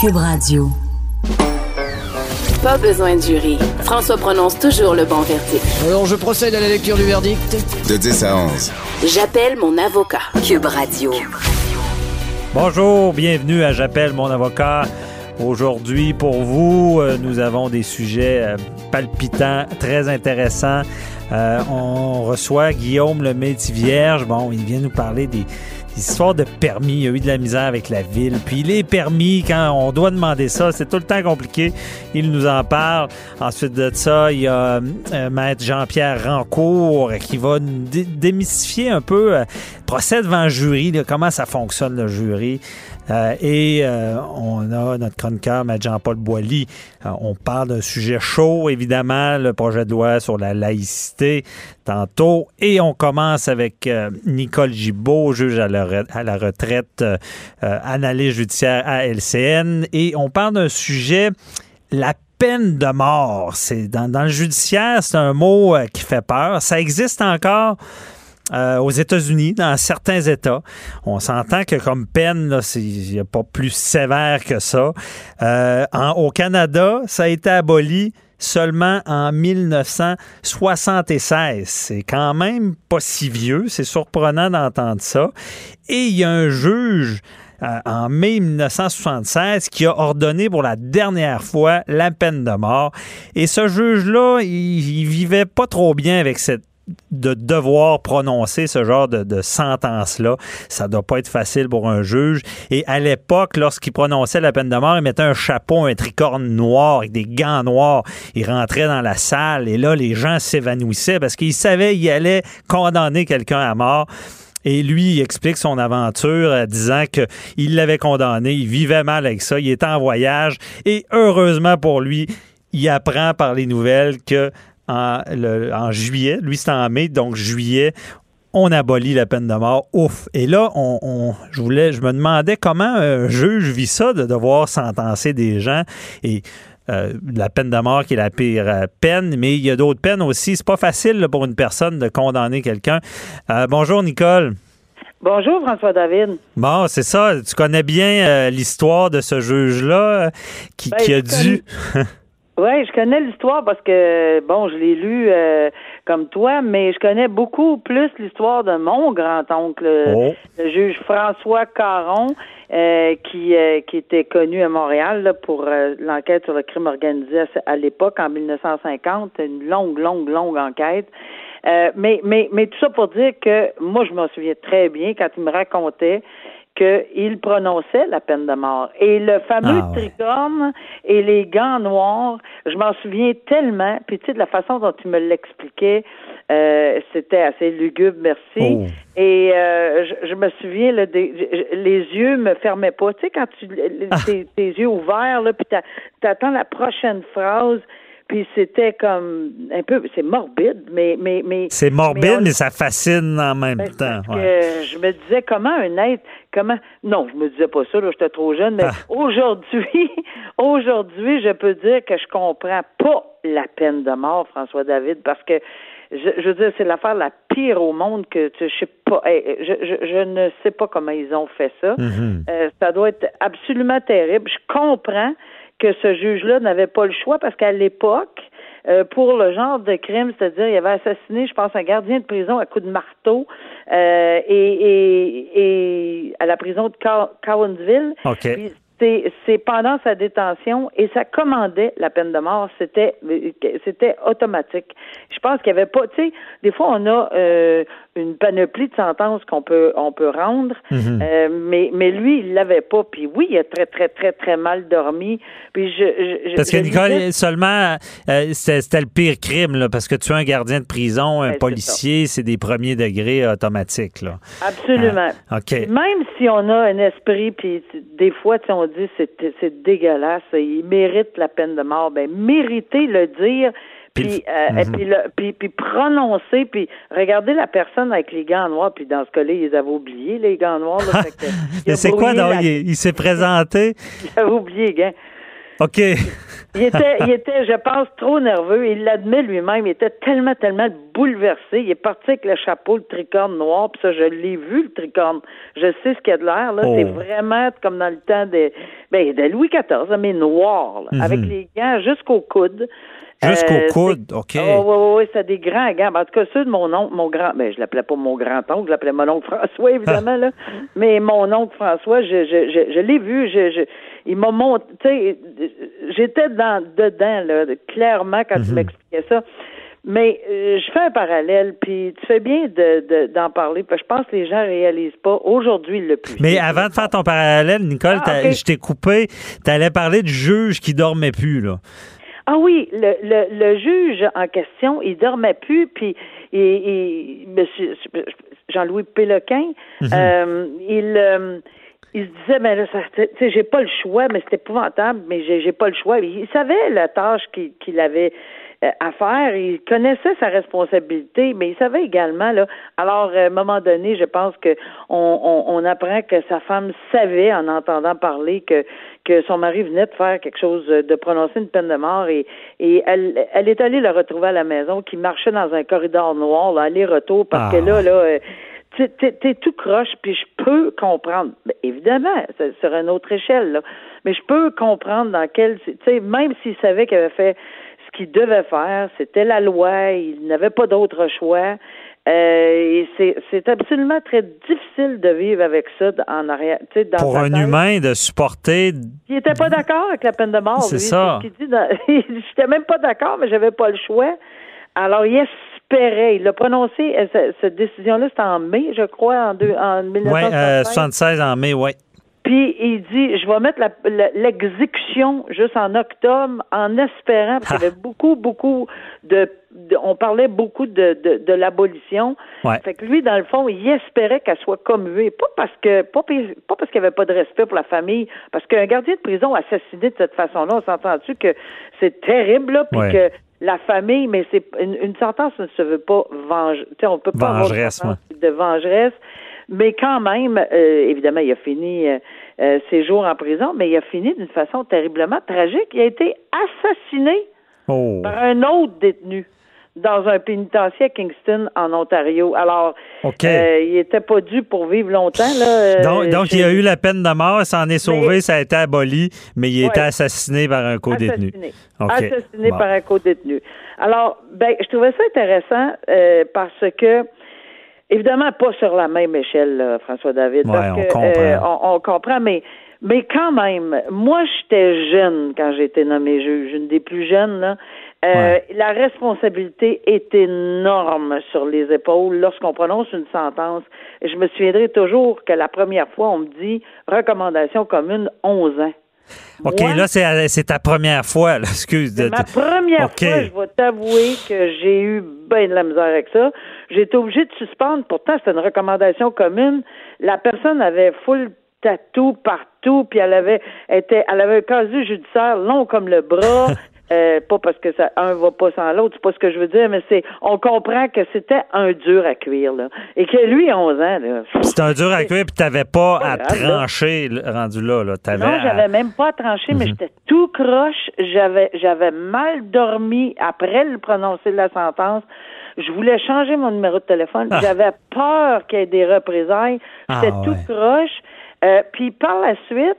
Cube Radio. Pas besoin de jury. François prononce toujours le bon verdict. Alors, je procède à la lecture du verdict. De 10 à 11. J'appelle mon avocat. Cube Radio. Bonjour, bienvenue à J'appelle mon avocat. Aujourd'hui, pour vous, euh, nous avons des sujets euh, palpitants, très intéressants. Euh, on reçoit Guillaume le Vierge. Bon, il vient nous parler des, Histoire de permis, il y a eu de la misère avec la ville. Puis les permis, quand on doit demander ça, c'est tout le temps compliqué. Il nous en parle. Ensuite de ça, il y a euh, Maître Jean-Pierre Rancourt qui va démystifier un peu euh, procès devant jury, comment ça fonctionne le jury. Euh, et euh, on a notre chroniqueur, Jean-Paul Boilly. Euh, on parle d'un sujet chaud, évidemment, le projet de loi sur la laïcité tantôt. Et on commence avec Nicole Gibault, juge à la, retraite, analyse judiciaire à LCN. Et on parle d'un sujet, la peine de mort. C'est dans le judiciaire, c'est un mot qui fait peur. Ça existe encore. Euh, aux États-Unis, dans certains États. On s'entend que comme peine, il n'y a pas plus sévère que ça. Euh, au Canada, ça a été aboli seulement en 1976. C'est quand même pas si vieux. C'est surprenant d'entendre ça. Et il y a un juge euh, en mai 1976 qui a ordonné pour la dernière fois la peine de mort. Et ce juge-là, il, il vivait pas trop bien avec cette de devoir prononcer ce genre de, sentence-là. Ça doit pas être facile pour un juge. Et à l'époque, lorsqu'il prononçait la peine de mort, il mettait un chapeau, un tricorne noir avec des gants noirs. Il rentrait dans la salle et là, les gens s'évanouissaient parce qu'il savait qu'il allait condamner quelqu'un à mort. Et lui, il explique son aventure en disant qu'il l'avait condamné, il vivait mal avec ça, il était en voyage et heureusement pour lui, il apprend par les nouvelles que en, juillet. Lui, c'est en mai, donc juillet, on abolit la peine de mort. Ouf. Et là, on, je voulais, je me demandais comment un juge vit ça de devoir sentencer des gens et euh, la peine de mort qui est la pire euh, peine, mais il y a d'autres peines aussi. C'est pas facile pour une personne de condamner quelqu'un. Euh, bonjour Nicole. Bonjour François David. Bon, c'est ça. Tu connais bien l'histoire de ce juge-là qui, ben, qui a dû. Oui, je connais l'histoire parce que, bon, je l'ai lu euh, comme toi, mais je connais beaucoup plus l'histoire de mon grand-oncle, oh. le juge François Caron, euh, qui, euh, qui était connu à Montréal pour l'enquête sur le crime organisé à, l'époque, en 1950. Une longue, longue, longue enquête. mais, mais, mais tout ça pour dire que moi, je m'en souviens très bien quand il me racontait qu'il prononçait la peine de mort. Et le fameux ah, tricorne et les gants noirs, je m'en souviens tellement. Puis tu sais, de la façon dont tu me l'expliquais, euh, c'était assez lugubre, merci. Oh. Et euh, je, me souviens, là, les yeux me fermaient pas. Tu sais, quand tu ah. tes, yeux ouverts, là, puis t'attends la prochaine phrase. Puis c'était comme un peu, c'est morbide, mais mais mais. C'est morbide, mais, ça fascine en même ben, temps. je me disais comment un être, comment. Non, je me disais pas ça, là, j'étais trop jeune, mais ah. aujourd'hui, aujourd'hui, je peux dire que je comprends pas la peine de mort, François David, parce que je, veux dire, c'est l'affaire la pire au monde que tu, je sais pas, je, je, ne sais pas comment ils ont fait ça. Mm-hmm. Euh, ça doit être absolument terrible. Je comprends que ce juge-là n'avait pas le choix parce qu'à l'époque, euh, pour le genre de crime, c'est-à-dire il avait assassiné, je pense, un gardien de prison à coups de marteau euh, et, et, et, à la prison de Cowansville. C'est pendant sa détention et ça commandait la peine de mort. C'était c'était automatique. Je pense qu'il y avait pas, tu sais, des fois on a euh, une panoplie de sentences qu'on peut on peut rendre, Mhm. euh, mais mais lui il l'avait pas. Puis oui, il a très très très très mal dormi. Puis je, je- je Parce que Nicole, seulement, euh, c'était le pire crime, là, parce que tu es un gardien de prison, un Ouais, c'est policier, c'est des premiers degrés automatiques. Là. absolument. Ah, OK. Même si on a un esprit, puis des fois, tu sais, on dit c'est dégueulasse, il mérite la peine de mort. Ben mériter le dire, Puis euh, Mhm. puis, le- puis puis prononcer, puis regarder la personne avec les gants noirs, puis dans ce cas-là, ils avaient oublié les gants noirs. Là, fait que, il Mais a c'est quoi, donc? la- Il, il s'est présenté? Il avait oublié les gants. OK. Il était, il était, je pense, trop nerveux. Il l'admet lui-même. Il était tellement, tellement bouleversé. Il est parti avec le chapeau, le tricorne noir. Puis ça, je l'ai vu, le tricorne. Je sais ce qu'il y a de l'air. Là, Oh. c'est vraiment comme dans le temps de, ben, de Louis XIV, mais noir, là, Mhm. avec les gants jusqu'au coude. Jusqu'au Euh, coude, OK. Oh, oui, oui, oui, c'était des grands gants. En tout cas, ceux de mon oncle, mon grand, ben, je l'appelais pas mon grand-oncle, je l'appelais mon oncle François, évidemment, là. Mais mon oncle François, je, je, je, je l'ai vu, je, je, il m'a montré, tu sais, j'étais dans, dedans, là, clairement, quand tu m'expliquais ça. Mais euh, je fais un parallèle, puis tu fais bien de, de- d'en parler, parce que je pense que les gens réalisent pas. Aujourd'hui, le plus. Mais avant de faire ton parallèle, Nicole, Ah, je t'ai coupé. Tu allais parler du juge qui dormait plus, là. Ah oui, le, le, le juge en question, il dormait plus, puis et, et monsieur Jean-Louis Péloquin, euh, il euh, il se disait mais là ça tu sais j'ai pas le choix mais c'est épouvantable mais j'ai pas le choix. Il savait la tâche qu'il qu'il avait euh, à faire il connaissait sa responsabilité mais il savait également là alors à un moment donné je pense que on, on, on apprend que sa femme savait en entendant parler que que son mari venait de faire quelque chose de prononcer une peine de mort et et elle elle est allée le retrouver à la maison qui marchait dans un corridor noir aller-retour parce Ah. que là là euh, t'es, t'es- t'es tout croche, puis je peux comprendre. Évidemment, c'est sur une autre échelle, là. Mais je peux comprendre dans quel. Tu sais, même s'il savait qu'il avait fait ce qu'il devait faire, c'était la loi, il n'avait pas d'autre choix. Euh, et c'est, absolument très difficile de vivre avec ça en arrière. Dans Pour un tête. humain, de supporter. Il était pas d'accord avec la peine de mort. C'est ça. ce qu'il dit dans- J'étais même pas d'accord, mais j'avais pas le choix. Alors, il espérait. Il l'a prononcé. euh, ce- Cette décision-là, c'était en mai, je crois, en, deux, en Oui, 1965. 76 en mai, oui. Puis il dit, je vais mettre l'exécution juste en octobre, en espérant, parce qu'il y avait beaucoup, beaucoup de, de- on parlait beaucoup de, de, de l'abolition. Ouais. Fait que lui, dans le fond, il espérait qu'elle soit commuée, pas parce que, pas, pas parce qu'il n'y avait pas de respect pour la famille, parce qu'un gardien de prison assassiné de cette façon-là, on s'entend-tu que c'est terrible, là, puis Ouais. que la famille, mais c'est une, une sentence ne se veut pas venge, tu sais, on peut pas Vengeresse, de vengeresse. Mais quand même, euh, évidemment, il a fini euh, euh, ses jours en prison, mais il a fini d'une façon terriblement tragique. Il a été assassiné Oh. par un autre détenu dans un pénitencier à Kingston, en Ontario. Alors, euh, il était pas dû pour vivre longtemps. Là, Donc, donc il a eu la peine de mort, s'en est sauvé, Mais- ça a été aboli, mais il a Ouais. été assassiné par un co-détenu. Assassiné. Assassiné Bon. par un co-détenu. Alors, ben, je trouvais ça intéressant euh, parce que, évidemment, pas sur la même échelle, là, François David. Ouais, parce on que, comprend. euh, on, on comprend, mais, mais quand même, moi, j'étais jeune quand j'ai été nommé juge, une des plus jeunes, là. Euh, La responsabilité est énorme sur les épaules lorsqu'on prononce une sentence. Je me souviendrai toujours que la première fois, on me dit recommandation commune 11 ans. OK, Moi, là, c'est ta première fois, là, excuse. de- ma première fois, je vais t'avouer que j'ai eu bien de la misère avec ça. J'ai été obligée de suspendre. Pourtant, c'était une recommandation commune. La personne avait full tatou partout, puis elle avait était, elle avait un casier judiciaire long comme le bras. Euh, pas parce que ça un va pas sans l'autre, c'est pas ce que je veux dire, mais c'est on comprend que c'était un dur à cuire là, et que lui 11 ans là. C'était un dur à cuire, puis t'avais pas Pas à grave, trancher rendu là. là. Non, à- j'avais même pas tranché, mais j'étais tout croche. J'avais, j'avais mal dormi après le prononcé de la sentence. Je voulais changer mon numéro de téléphone. Ah. J'avais peur qu'il y ait des représailles. J'étais Ah, tout ouais. croche. Euh, puis par la suite,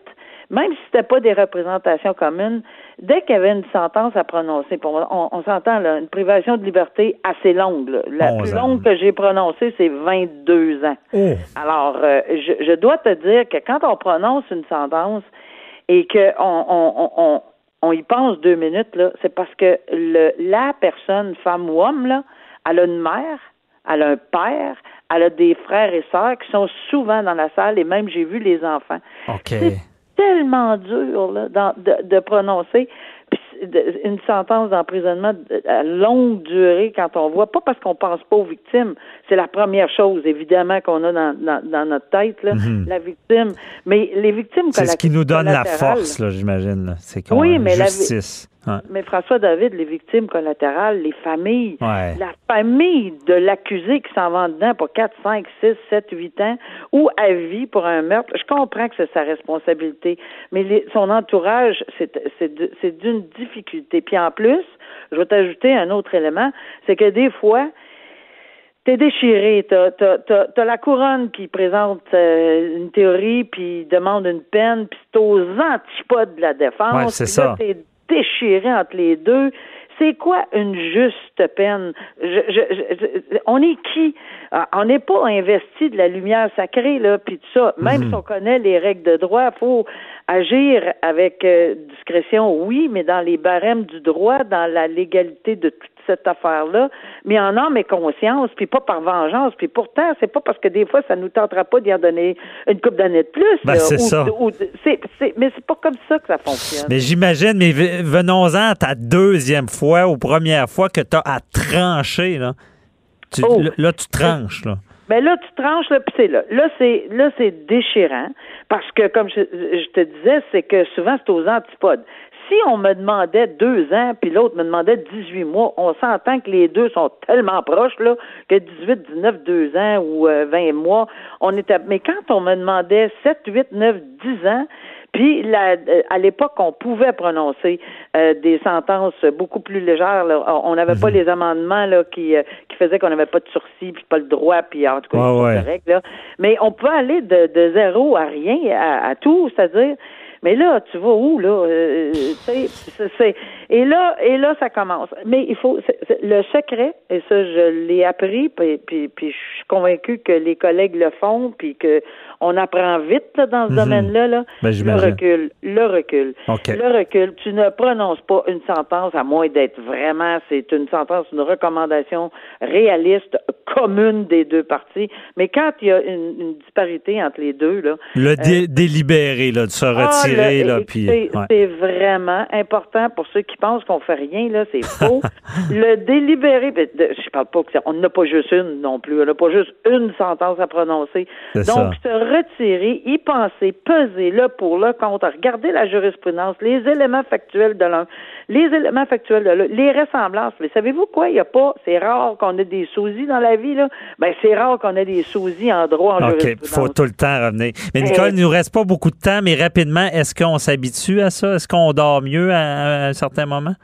même si c'était pas des représentations communes, dès qu'il y avait une sentence à prononcer, pour moi, on, on s'entend là, une privation de liberté assez longue. là. La 11 plus longue que j'ai prononcée, c'est 22 ans. Oh. Alors, euh, je, je dois te dire que quand on prononce une sentence, et qu'on on, on, on, y pense deux minutes, là, c'est parce que le, la personne, femme ou homme, là, elle a une mère, elle a un père, elle a des frères et sœurs qui sont souvent dans la salle et même j'ai vu les enfants. C'est tellement dur là, de, de, prononcer une sentence d'emprisonnement à longue durée quand on voit, pas parce qu'on pense pas aux victimes, c'est la première chose évidemment qu'on a dans, dans, notre tête, là, mhm. la victime. Mais les victimes C'est ce qui nous donne la force, j'imagine. C'est qu'on oui, mais justice. Mais François David, les victimes collatérales, les familles, la famille de l'accusé qui s'en va dedans pour 4, 5, 6, 7, 8 ans ou à vie pour un meurtre, je comprends que c'est sa responsabilité, mais son entourage, c'est d'une difficulté. Puis en plus, je vais t'ajouter un autre élément, c'est que des fois, t'es déchiré, t'as as, la couronne qui présente euh, une théorie puis demande une peine, puis c'est aux antipodes de la défense. Ouais, c'est ça déchiré entre les deux. C'est quoi une juste peine? Je, on est qui? Ah, on n'est pas investi de la lumière sacrée, là, puis tout ça. Même mhm. si on connaît les règles de droit, il faut agir avec euh, discrétion, oui, mais dans les barèmes du droit, dans la légalité de toute cette affaire-là, mais en âme et conscience, puis pas par vengeance. Puis pourtant, c'est pas parce que des fois, ça nous tentera pas d'y en donner une coupe d'années de plus. Ben, c'est ça. mais c'est pas comme ça que ça fonctionne. Mais j'imagine, mais venons-en à ta deuxième fois ou première fois que tu as à trancher, là. Oh. Là, tu tranches, là. Ben là, tu tranches, là, puis c'est là. Là, c'est là, c'est déchirant parce que, comme je, je te disais, c'est que souvent c'est aux antipodes si on me demandait deux ans, puis l'autre me demandait 18 mois, on s'entend que les deux sont tellement proches, là, que 18, 19, deux ans ou 20 euh, mois, on était, mais quand on me demandait 7, 8, 9, 10 ans, puis la, euh, à l'époque, on pouvait prononcer euh, des sentences beaucoup plus légères. On n'avait pas mhm. les amendements là, qui, qui faisaient qu'on n'avait pas de sursis, puis pas le droit, puis en tout cas, correct, là. Mais on pouvait aller de, de zéro à rien, à, à tout, c'est-à-dire mais là, tu vas où, là? Euh, c'est, et là, et là, ça commence. Mais il faut le secret, et ça, je l'ai appris, puis, puis, puis je suis convaincue que les collègues le font, puis que on apprend vite dans ce mhm. domaine-là. Là. Ben, le recul, le recul, le recul. Tu ne prononces pas une sentence à moins d'être vraiment, c'est une sentence, une recommandation réaliste, commune des deux parties. Mais quand il y a une, disparité entre les deux, là, le euh, délibéré, là, de se ah, retirer, là, puis c'est vraiment important pour ceux qui pensent qu'on fait rien, là, c'est faux. le délibéré, ben, je parle pas que on n'a pas juste une non plus, on n'a pas juste une sentence à prononcer. Donc, retirer, y penser, peser le pour, le contre, regarder la jurisprudence, les éléments factuels de l'un, les éléments factuels de l'autre, les ressemblances. Mais savez-vous quoi? Il y a pas, c'est rare qu'on ait des sosies dans la vie, là. Ben, c'est rare qu'on ait des sosies en droit, en OK, il faut tout le temps revenir. Mais Nicole, il nous reste pas beaucoup de temps, mais rapidement, est-ce qu'on s'habitue à ça? Est-ce qu'on dort mieux à un certain moment?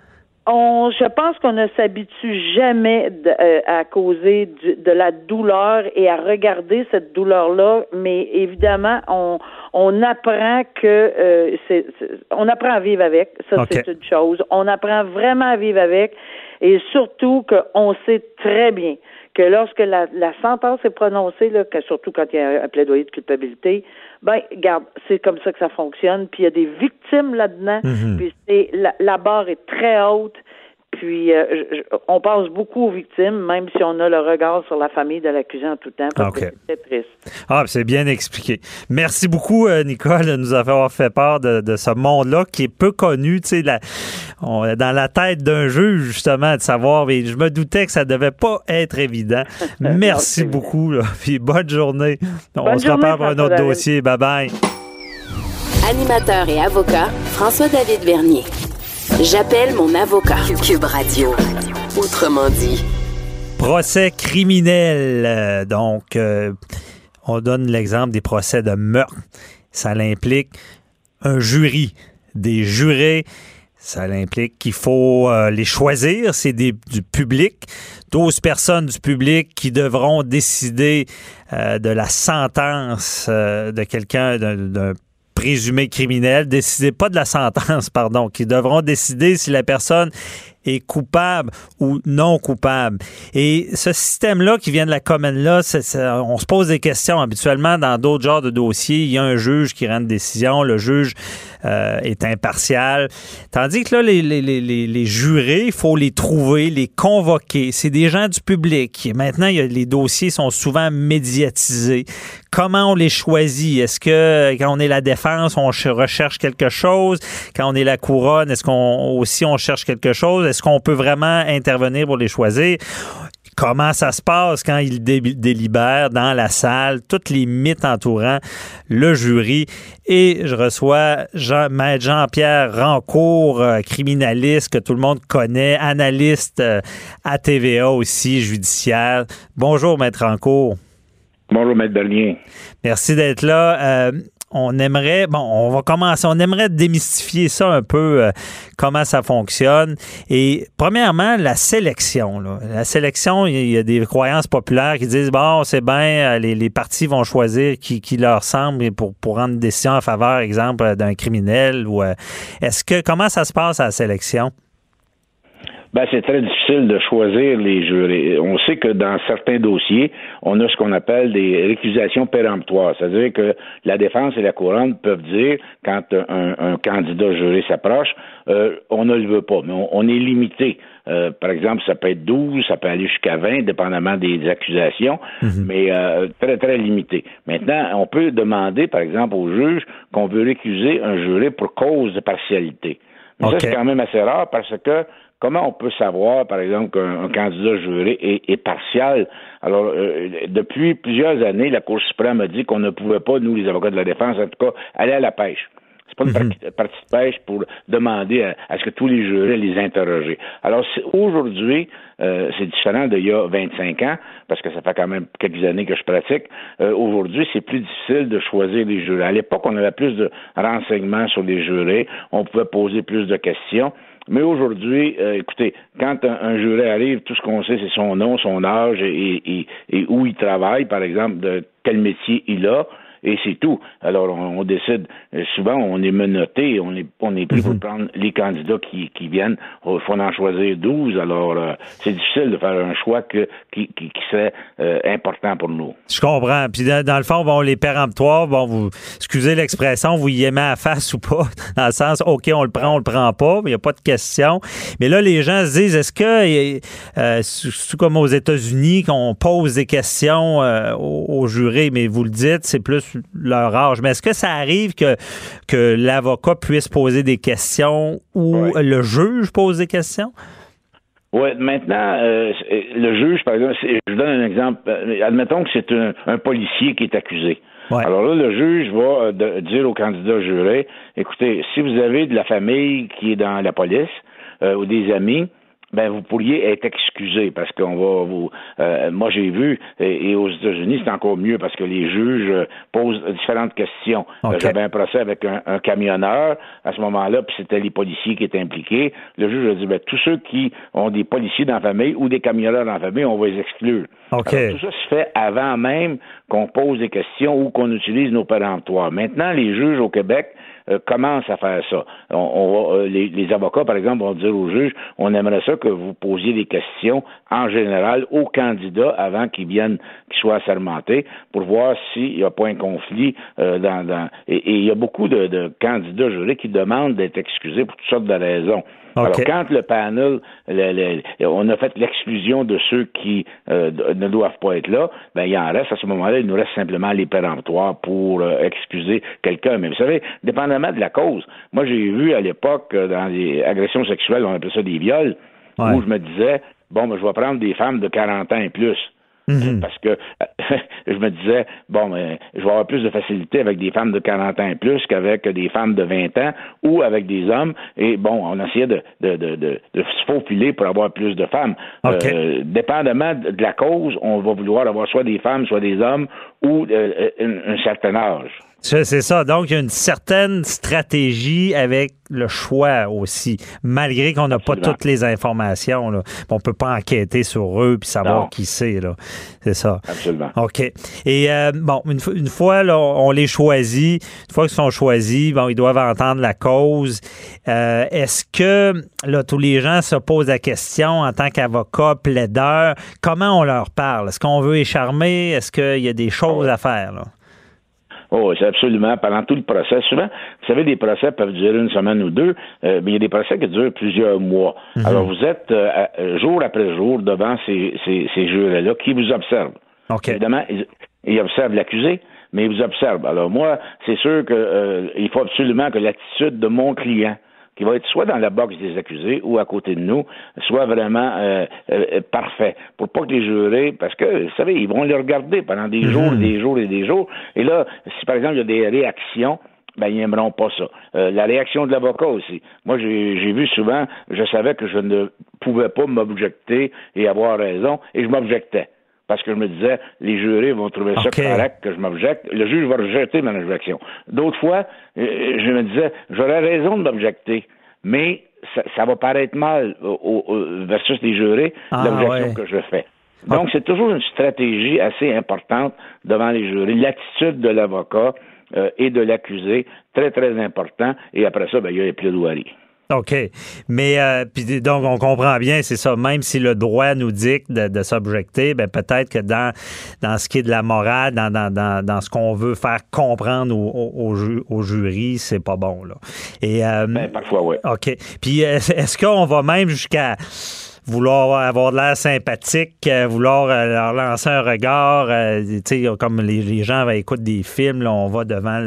On, je pense qu'on ne s'habitue jamais euh, à causer de la douleur et à regarder cette douleur-là, mais évidemment, on, on apprend que euh, c'est, on apprend à vivre avec. Ça, c'est une chose. On apprend vraiment à vivre avec, et surtout qu'on sait très bien que lorsque la, la sentence est prononcée, là, que surtout quand il y a un plaidoyer de culpabilité, ben, garde, c'est comme ça que ça fonctionne. Puis il y a des victimes là-dedans. Mhm. Puis c'est, la, la barre est très haute. Puis, euh, on pense beaucoup aux victimes, même si on a le regard sur la famille de l'accusé en tout temps, parce que c'est triste. Ah, c'est bien expliqué. Merci beaucoup, euh, Nicole, de nous avoir fait part de, ce monde-là qui est peu connu, tu sais, dans la tête d'un juge, justement, de savoir, mais je me doutais que ça devait pas être évident. Merci beaucoup, puis bonne journée. on se reparle pour un autre dossier. Bye-bye. Animateur et avocat, François-David Vernier. J'appelle mon avocat. Cube Radio. Autrement dit. Procès criminel. Euh, donc, euh, on donne l'exemple des procès de meurtre. Ça implique un jury, des jurés. Ça implique qu'il faut euh, les choisir. C'est du public. 12 personnes du public qui devront décider de la sentence de quelqu'un, d'un présumé criminel, décider pas de la sentence, pardon, qui devront décider si la personne est coupable ou non coupable. Et ce système-là qui vient de la commune-là, on se pose des questions habituellement dans d'autres genres de dossiers. Il y a un juge qui rend une décision. Le juge est impartial. Tandis que là, les, les, les, les jurés, il faut les trouver, les convoquer. C'est des gens du public. Maintenant, les dossiers sont souvent médiatisés. Comment on les choisit? Est-ce que quand on est la défense, on recherche quelque chose? Quand on est la couronne, est-ce qu'on aussi on cherche quelque chose? Est-ce qu'on peut vraiment intervenir pour les choisir? Comment ça se passe quand ils délibèrent dans la salle, toutes les mythes entourant le jury. Et je reçois Jean, Maître Jean-Pierre Rancourt, euh, criminaliste que tout le monde connaît, analyste euh, à TVA aussi, judiciaire. Bonjour, Maître Rancourt. Bonjour, Maître Bernier. Merci d'être là. Euh, on aimerait, bon, on va commencer, on aimerait démystifier ça un peu, euh, comment ça fonctionne. Et premièrement, la sélection. La sélection, il y a des croyances populaires qui disent, bon, c'est bien, euh, les, partis vont choisir qui, qui leur semble pour, pour rendre une décision en faveur, exemple, d'un criminel. ou euh, Est-ce que, comment ça se passe à la sélection? Ben, c'est très difficile de choisir les jurés. On sait que dans certains dossiers, on a ce qu'on appelle des récusations péremptoires. C'est-à-dire que la défense et la couronne peuvent dire, quand un, candidat juré s'approche, euh, on ne le veut pas, mais on, est limité. Euh, par exemple, ça peut être 12, ça peut aller jusqu'à 20, dépendamment des accusations, mhm. mais euh, très, très limité. Maintenant, on peut demander, par exemple, au juge qu'on veut récuser un juré pour cause de partialité. Mais ça, c'est quand même assez rare parce que Comment on peut savoir, par exemple, qu'un candidat juré est, partial? Alors, euh, depuis plusieurs années, la Cour suprême a dit qu'on ne pouvait pas, nous, les avocats de la défense, en tout cas, aller à la pêche. C'est pas une mhm. partie de pêche pour demander à, ce que tous les jurés les interroger. Alors, aujourd'hui, euh, c'est différent d'il y a 25 ans, parce que ça fait quand même quelques années que je pratique. Euh, aujourd'hui, c'est plus difficile de choisir les jurés. À l'époque, on avait plus de renseignements sur les jurés, on pouvait poser plus de questions. Mais aujourd'hui, euh, écoutez, quand un, juré arrive, tout ce qu'on sait, c'est son nom, son âge et, et, où il travaille, par exemple, de quel métier il a et c'est tout. Alors, on, décide, euh, souvent, on est menotté, on est, on est pris pour mhm. prendre les candidats qui, qui viennent. Il faut en choisir 12, alors euh, c'est difficile de faire un choix que, qui, qui, qui serait euh, important pour nous. Je comprends. Puis dans, le fond, bon, les péremptoires, bon, vous, excusez l'expression, vous y aimez à face ou pas, dans le sens, OK, on le prend, on le prend pas, mais il n'y a pas de question. Mais là, les gens se disent, est-ce que, c'est comme aux États-Unis, qu'on pose des questions aux, aux jurés, mais vous le dites, c'est plus leur âge. Mais est-ce que ça arrive que, que l'avocat puisse poser des questions ou le juge pose des questions? Oui, maintenant, euh, le juge, par exemple, je vous donne un exemple. Euh, admettons que c'est un, policier qui est accusé. Alors là, le juge va euh, dire au candidat juré, écoutez, si vous avez de la famille qui est dans la police ou des amis, ben vous pourriez être excusé parce qu'on va vous. Euh, moi j'ai vu et, aux États-Unis c'est encore mieux parce que les juges euh, posent différentes questions. Euh, j'avais un procès avec un, camionneur à ce moment-là, puis c'était les policiers qui étaient impliqués. Le juge a dit ben tous ceux qui ont des policiers dans la famille ou des camionneurs dans la famille, on va les exclure. tout ça se fait avant même qu'on pose des questions ou qu'on utilise nos péremptoires. Maintenant, les juges au Québec euh, commence à faire ça. On, euh, les, avocats, par exemple, vont dire au juge, on aimerait ça que vous posiez des questions en général aux candidats avant qu'ils viennent, qu'ils soient assermentés, pour voir s'il n'y a pas un conflit euh, dans, et, il y a beaucoup de, de candidats jurés qui demandent d'être excusés pour toutes sortes de raisons. Alors, quand le panel, on a fait l'exclusion de ceux qui euh, ne doivent pas être là, ben il en reste à ce moment-là, il nous reste simplement les péremptoires pour euh, excuser quelqu'un. Mais vous savez, dépendamment de la cause, moi j'ai vu à l'époque euh, dans les agressions sexuelles, on appelle ça des viols, où je me disais, bon, ben, je vais prendre des femmes de 40 ans et plus. Mhm. Parce que je me disais, bon, mais je vais avoir plus de facilité avec des femmes de 40 ans et plus qu'avec des femmes de 20 ans ou avec des hommes. Et bon, on essayait de, de, de, de, se faufiler pour avoir plus de femmes. Euh, dépendamment de la cause, on va vouloir avoir soit des femmes, soit des hommes ou euh, un certain âge. C'est ça. Donc, il y a une certaine stratégie avec le choix aussi, malgré qu'on n'a pas toutes les informations. Là. On peut pas enquêter sur eux puis savoir qui c'est. C'est ça. Absolument. OK. Et euh, bon, une, fois, là, on les choisit. Une fois qu'ils sont choisis, bon, ils doivent entendre la cause. Euh, est-ce que là, tous les gens se posent la question en tant qu'avocat, plaideur, comment on leur parle? Est-ce qu'on veut écharmer? Est-ce qu'il y a des choses à faire? Là? Oh, c'est absolument. Pendant tout le procès, souvent, vous savez, des procès peuvent durer une semaine ou deux, euh, mais il y a des procès qui durent plusieurs mois. Mhm. Alors, vous êtes euh, jour après jour devant ces, ces, ces jurés-là qui vous observent. Évidemment, ils, observent l'accusé, mais ils vous observent. Alors, moi, c'est sûr qu'il faut absolument que l'attitude de mon client qui va être soit dans la boxe des accusés ou à côté de nous, soit vraiment euh, euh, parfait. Pour pas que les jurés, parce que, vous savez, ils vont les regarder pendant des mhm. jours, des jours et des jours. Et là, si par exemple il y a des réactions, ben, ils n'aimeront pas ça. Euh, la réaction de l'avocat aussi. Moi, j'ai vu souvent, je savais que je ne pouvais pas m'objecter et avoir raison, et je m'objectais parce que je me disais, les jurés vont trouver ça correct que je m'objecte. Le juge va rejeter mon objection. D'autres fois, euh, je me disais, j'aurais raison de m'objecter, mais ça, va paraître mal versus les jurés, ah, l'objection que je fais. Donc, c'est toujours une stratégie assez importante devant les jurés. L'attitude de l'avocat euh, et de l'accusé, très, très important. Et après ça, ben, il y a les plaidoiries. OK. Mais euh, puis donc on comprend bien, c'est ça. Même si le droit nous dicte de, s'objecter, ben peut-être que dans dans ce qui est de la morale, dans, dans, dans, ce qu'on veut faire comprendre au, au, jury, c'est pas bon là. Et euh, ben, parfois oui. OK. Puis est-ce qu'on va même jusqu'à vouloir avoir de l'air sympathique, euh, vouloir euh, leur lancer un regard, euh, sais, comme les, gens écoutent des films, là, on va devant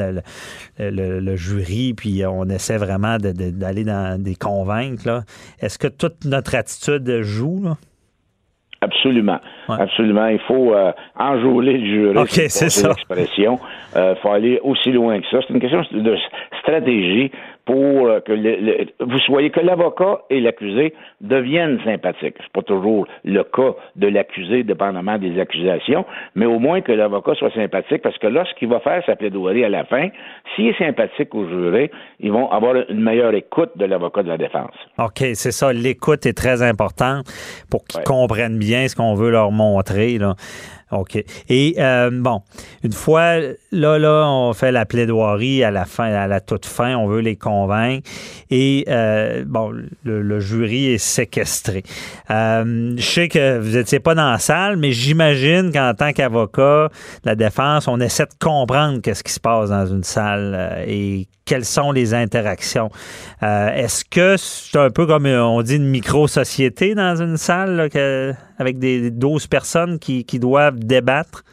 le, jury, puis on essaie vraiment d'aller dans des convaincre. Est-ce que toute notre attitude joue? Là? Absolument. Absolument. Il faut enjouler le jury. OK, c'est ça. Il faut aller aussi loin que ça. C'est une question de stratégie pour euh, que vous soyez que l'avocat et l'accusé deviennent sympathiques. C'est pas toujours le cas de l'accusé, dépendamment des accusations, mais au moins que l'avocat soit sympathique, parce que lorsqu'il va faire sa plaidoirie à la fin, s'il est sympathique au juré, ils vont avoir une meilleure écoute de l'avocat de la défense. OK, c'est ça. L'écoute est très importante pour qu'ils comprennent bien ce qu'on veut leur montrer. Là. OK. Et euh, bon, une fois, là, là, on fait la plaidoirie à la fin, à la toute fin, on veut les convaincre. Et euh, bon, le, jury est séquestré. Euh, je sais que vous n'étiez pas dans la salle, mais j'imagine qu'en tant qu'avocat de la défense, on essaie de comprendre qu'est-ce qui se passe dans une salle et quelles sont les interactions. Est-ce que c'est un peu comme on dit une micro-société dans une salle avec des 12 personnes qui, qui doivent débattre?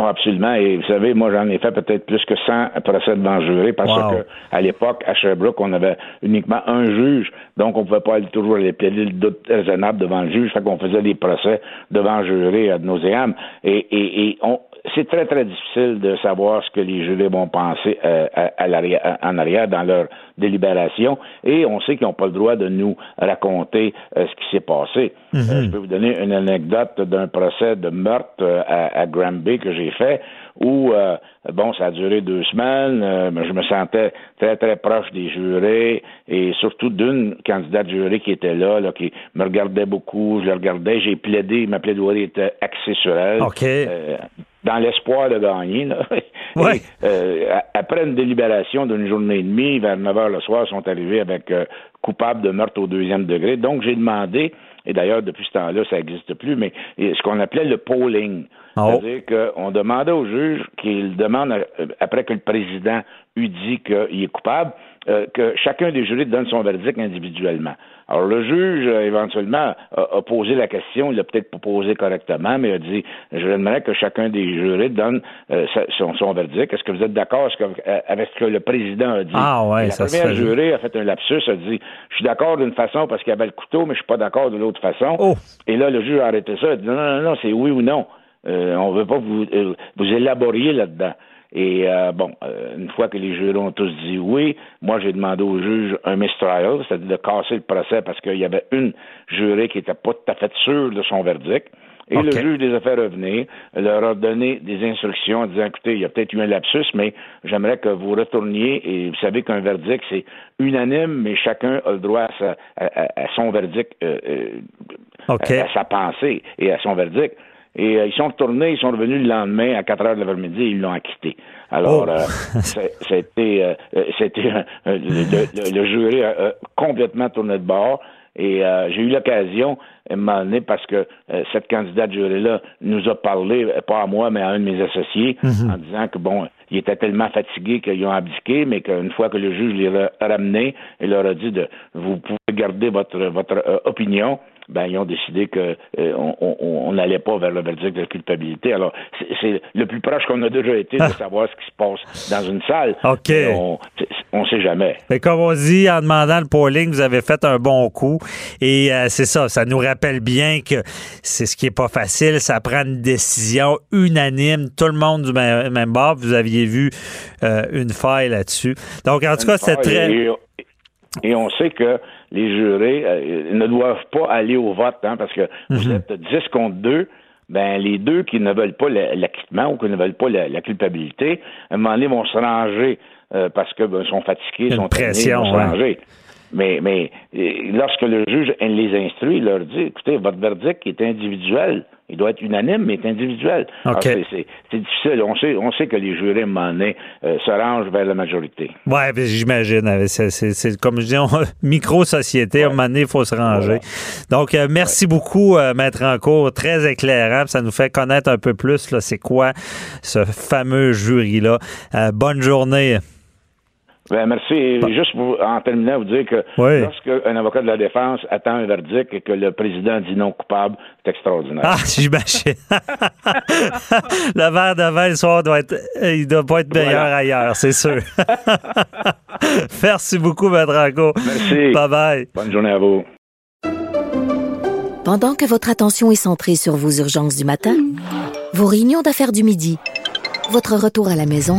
Oh, absolument. Et vous savez, moi, j'en ai fait peut-être plus que 100 procès devant jury parce qu'à à l'époque, à Sherbrooke, on avait uniquement un juge. Donc, on ne pouvait pas aller toujours aller plaider le doute raisonnable devant le juge. Fait qu'on faisait des procès devant jury ad nauseam. Et, et, et on, c'est très, très difficile de savoir ce que les jurés vont penser euh, à, en arrière dans leur délibération. Et on sait qu'ils n'ont pas le droit de nous raconter euh, ce qui s'est passé. Mhm. Euh, je peux vous donner une anecdote d'un procès de meurtre à, à Granby que j'ai fait où, bon, ça a duré deux semaines. je me sentais très, très proche des jurés et surtout d'une candidate jurée qui était là, là, qui me regardait beaucoup. Je la regardais. J'ai plaidé. Ma plaidoirie était axée sur elle dans l'espoir de gagner. Là. Euh, après une délibération d'une journée et demie, vers 9 heures le soir, ils sont arrivés avec euh, coupable de meurtre au deuxième degré. Donc, j'ai demandé, et d'ailleurs, depuis ce temps-là, ça n'existe plus, mais ce qu'on appelait le polling. Oh. C'est-à-dire qu'on demandait au juge qu'il demande, après que le président eut dit qu'il est coupable, que chacun des jurés donne son verdict individuellement. Alors, le juge, euh, éventuellement, a, posé la question, il l'a peut-être pas posé correctement, mais il a dit, je voudrais que chacun des jurés donne euh, son, verdict. Est-ce que vous êtes d'accord? Euh, avec ce que le président a dit? Ah ouais, la première jurée a fait un lapsus, a dit, je suis d'accord d'une façon parce qu'il y avait le couteau, mais je suis pas d'accord de l'autre façon. Oh. Et là, le juge a arrêté ça, a dit, non, non, non, c'est oui ou non. Euh, on veut pas vous, vous élaboriez là-dedans. Et euh, bon, euh, une fois que les jurés ont tous dit oui, moi j'ai demandé au juge un mistrial, c'est-à-dire de casser le procès parce qu'il y avait une jurée qui n'était pas tout à fait sûre de son verdict. Et le juge les a fait revenir, leur a donné des instructions en disant, écoutez, il y a peut-être eu un lapsus, mais j'aimerais que vous retourniez, et vous savez qu'un verdict, c'est unanime, mais chacun a le droit à, son verdict, euh, à, sa pensée et à son verdict. Et euh, ils sont retournés, ils sont revenus le lendemain à 4 heures de l'après-midi et ils l'ont acquitté. Alors, oh. euh, c'était, euh, c'était le, le, jury a complètement tourné de bord. Et j'ai eu l'occasion, à un moment donné, parce que cette candidate jury-là nous a parlé, pas à moi, mais à un de mes associés, mm-hmm. en disant que, bon, ils étaient tellement fatigués qu'ils ont abdiqué, mais qu'une fois que le juge les a ramenés, il leur a dit de vous pouvez garder votre votre opinion, ben ils ont décidé que euh, on n'allait pas vers le verdict de culpabilité. Alors, c'est le plus proche qu'on a déjà été de savoir ce qui se passe dans une salle. OK. On ne sait jamais. Mais comme on dit, en demandant le polling, vous avez fait un bon coup. Et euh, c'est ça, ça nous rappelle bien que c'est ce qui est pas facile. Ça prend une décision unanime, tout le monde du même, bord. Vous aviez vu euh, une faille là-dessus. Donc, en tout cas, c'est très... Et on sait que les jurés euh, ne doivent pas aller au vote, hein, parce que vous mhm. êtes 10 contre 2. Ben, les deux qui ne veulent pas l'acquittement ou qui ne veulent pas la, culpabilité, à un moment donné, vont se ranger euh, parce qu'ils ben, sont fatigués, sont pression, vont se ranger. Mais, mais lorsque le juge les instruit, il leur dit, écoutez, votre verdict est individuel. Il doit être unanime, mais individuel. C'est difficile. On sait, on sait que les jurés, à un moment donné, euh, se rangent vers la majorité. Oui, j'imagine. C'est comme je dis, micro-société. À un moment donné, il faut se ranger. Donc, euh, merci beaucoup, euh, Maître Encourt. Très éclairant. Ça nous fait connaître un peu plus, c'est quoi ce fameux jury-là. bonne journée. Ben, merci. juste pour, en terminant, vous dire que lorsqu'un avocat de la défense attend un verdict et que le président dit non coupable, c'est extraordinaire. Ah, j'imagine. le verre de vin le soir doit être, il doit pas être meilleur ailleurs, c'est sûr. merci beaucoup, Maître Ranco. Merci. Bye bye. Bonne journée à vous. Pendant que votre attention est centrée sur vos urgences du matin, vos réunions d'affaires du midi, votre retour à la maison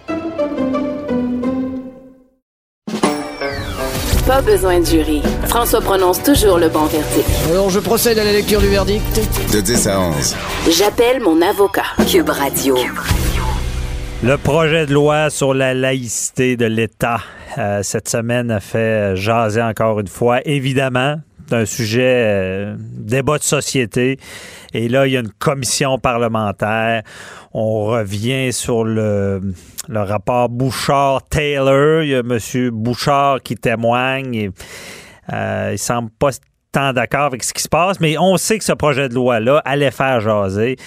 Pas besoin de jury. François prononce toujours le bon verdict. Alors, je procède à la lecture du verdict. De 10 à 11. J'appelle mon avocat. Cube Radio. Le projet de loi sur la laïcité de l'État, euh, cette semaine, a fait jaser encore une fois. Évidemment, un sujet euh, débat de société. Et là, il y a une commission parlementaire. On revient sur le, rapport Bouchard-Taylor. Il y a M. Bouchard qui témoigne. Et, euh, il semble pas tant d'accord avec ce qui se passe, mais on sait que ce projet de loi-là allait faire jaser.